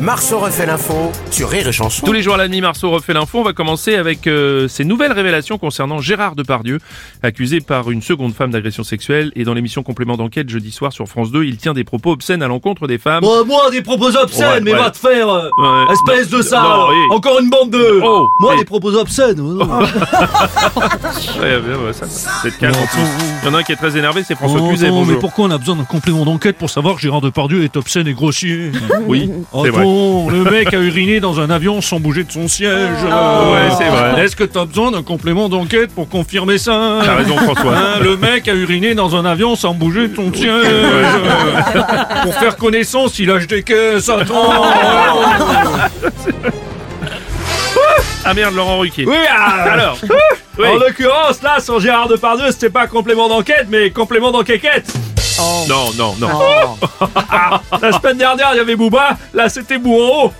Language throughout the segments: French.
Marceau refait l'info sur Rire et Chanson. Tous les jours à la nuit, Marceau refait l'info. On va commencer avec euh, ces nouvelles révélations concernant Gérard Depardieu, accusé par une seconde femme d'agression sexuelle. Et dans l'émission Complément d'enquête jeudi soir sur France 2, il tient des propos obscènes à l'encontre des femmes. Bon, moi, des propos obscènes, Ouais, mais ouais. va te faire euh, Ouais. Espèce Non, de ça non, oui. Encore une bande de... Oh, moi, des propos obscènes oh, non. Ouais, ouais, ouais, ça, c'est calme. en plus. Il y en a un qui est très énervé, c'est François Oh, Cluzet. mais pourquoi on a besoin d'un complément d'enquête pour savoir que Gérard Depardieu est obscène et grossier Oui, c'est vrai. Le mec a uriné dans un avion sans bouger de son siège. Ah, ouais, c'est vrai. Est-ce que t'as besoin d'un complément d'enquête pour confirmer ça T'as raison, François. Hein, le mec a uriné dans un avion sans bouger de son siège. pour faire connaissance, il lâche des caisses. Attends. Ah merde, Laurent Ruquier. Oui, ah, Alors, oui. En l'occurrence, là, sur Gérard Depardieu, c'était pas complément d'enquête, mais complément d'enquête non, non, non. La semaine dernière, il y avait Booba, là, c'était Bourreau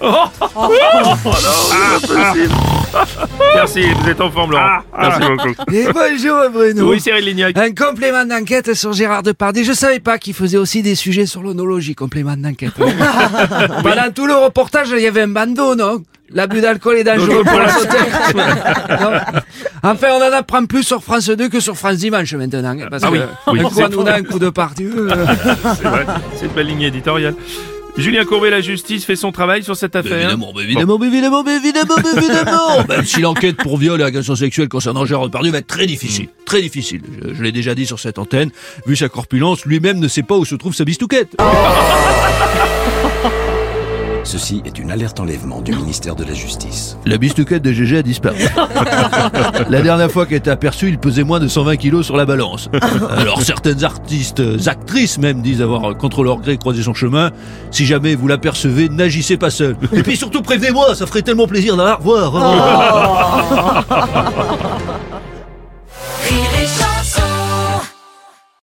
Merci, vous êtes en forme, Laurent. Merci beaucoup. Et bonjour Bruno. Oui, Cyril Lignac. Un complément d'enquête sur Gérard Depardieu. Je savais pas qu'il faisait aussi des sujets sur l'onologie, complément d'enquête. Pendant tout le reportage, il y avait un bandeau, non? L'abus d'alcool est dangereux pour la santé. Enfin, on en apprend plus sur France 2 que sur France Dimanche maintenant. hein, Parce Ah oui, que oui. un coup, on a un coup de partout. C'est vrai, c'est une belle ligne éditoriale. Julien Courbet, la justice, fait son travail sur cette affaire. Évidemment, mais évidemment, mais évidemment, mais évidemment, mais évidemment Même si l'enquête pour viol et agression sexuelle concernant Gérard Depardieu va être très difficile. Très difficile. Je, je l'ai déjà dit sur cette antenne. Vu sa corpulence, lui-même ne sait pas où se trouve sa bistouquette. Ceci est une alerte enlèvement du ministère de la Justice. La bistouquette de GG a disparu. la dernière fois qu'elle était aperçue, il pesait moins de 120 kilos sur la balance. Alors certaines artistes, euh, actrices même, disent avoir euh, contre leur gré croisé son chemin. Si jamais vous l'apercevez, n'agissez pas seul. Et puis surtout prévenez-moi, ça ferait tellement plaisir de la revoir.